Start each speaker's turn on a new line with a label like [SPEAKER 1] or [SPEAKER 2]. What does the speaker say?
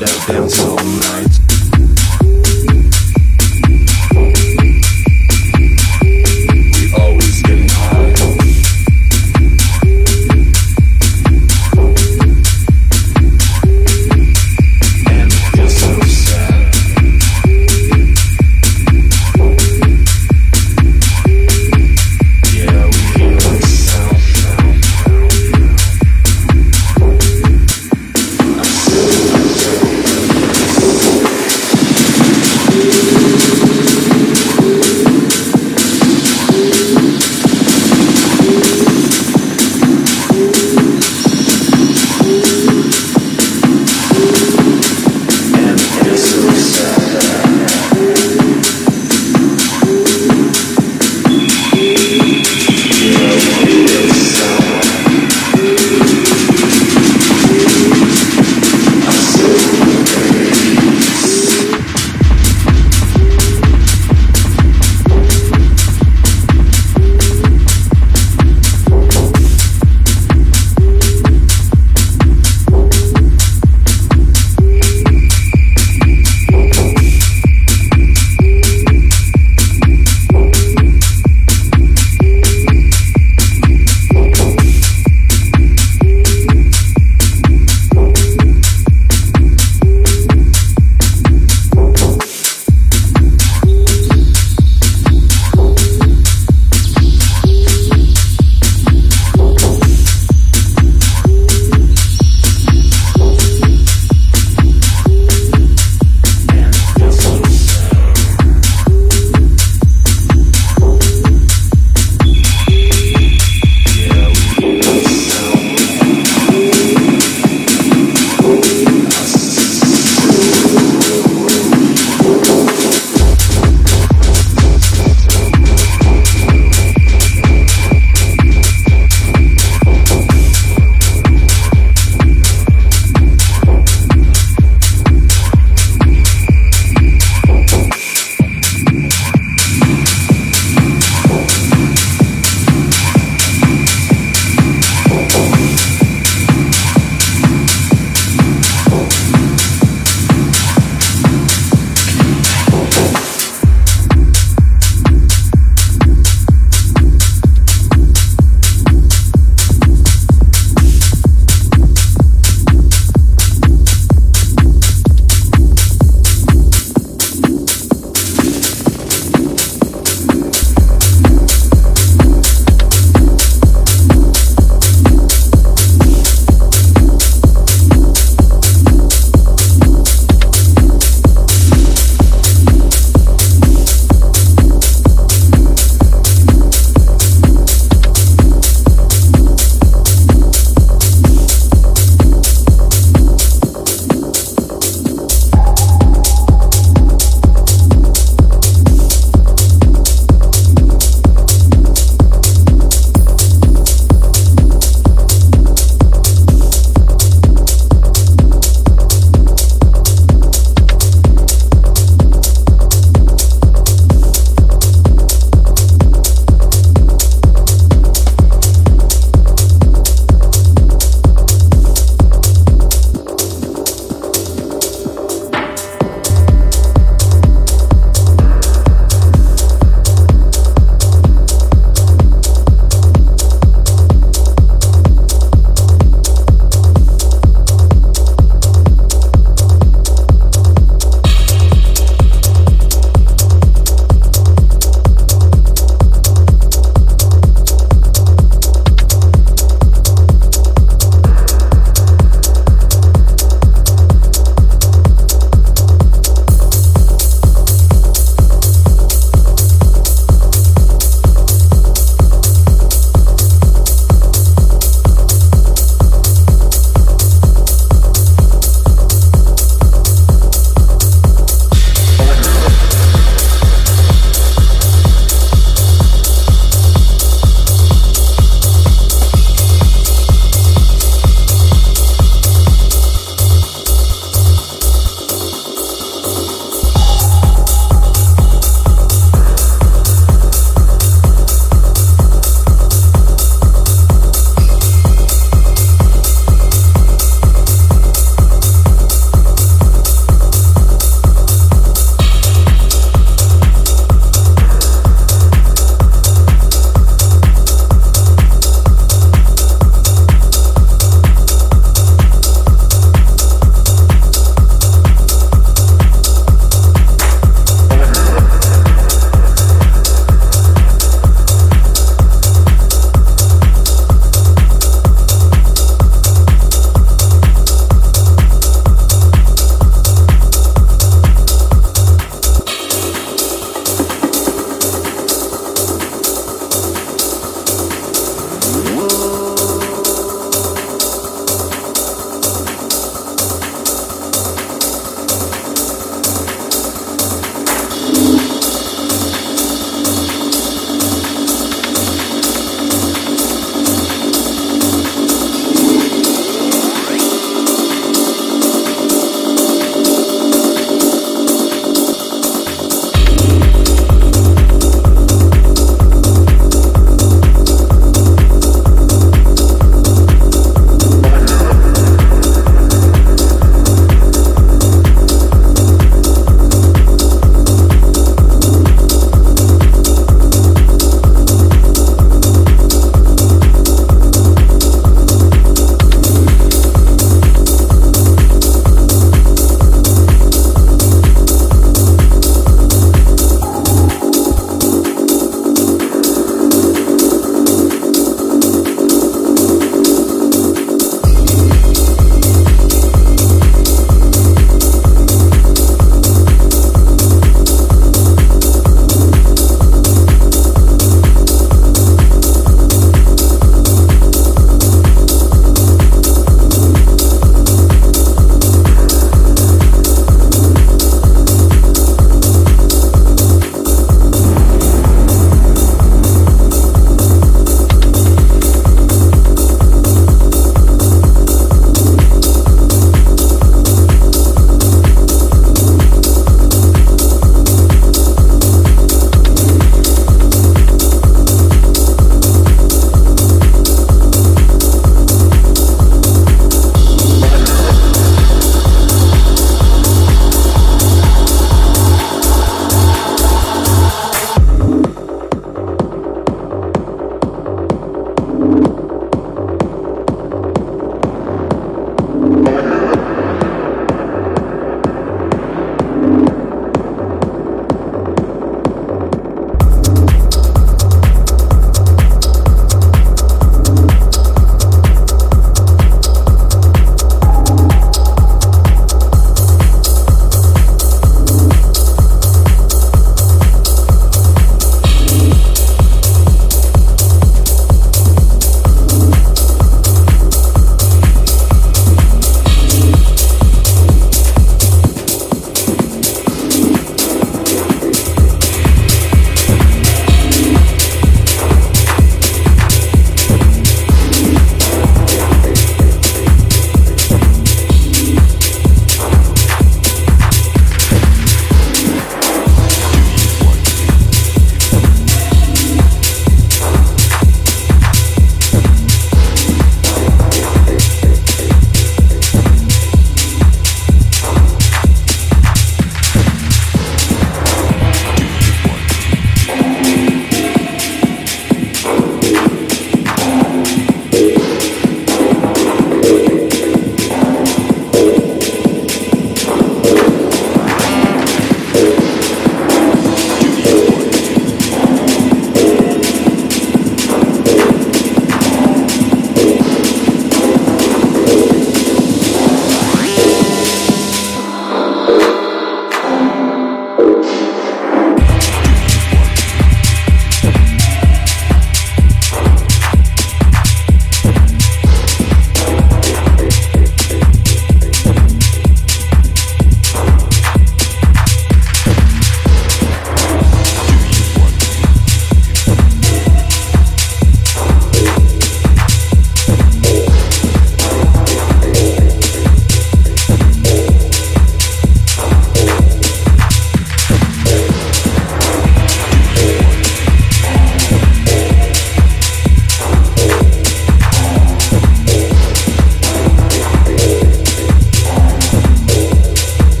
[SPEAKER 1] that dance all night.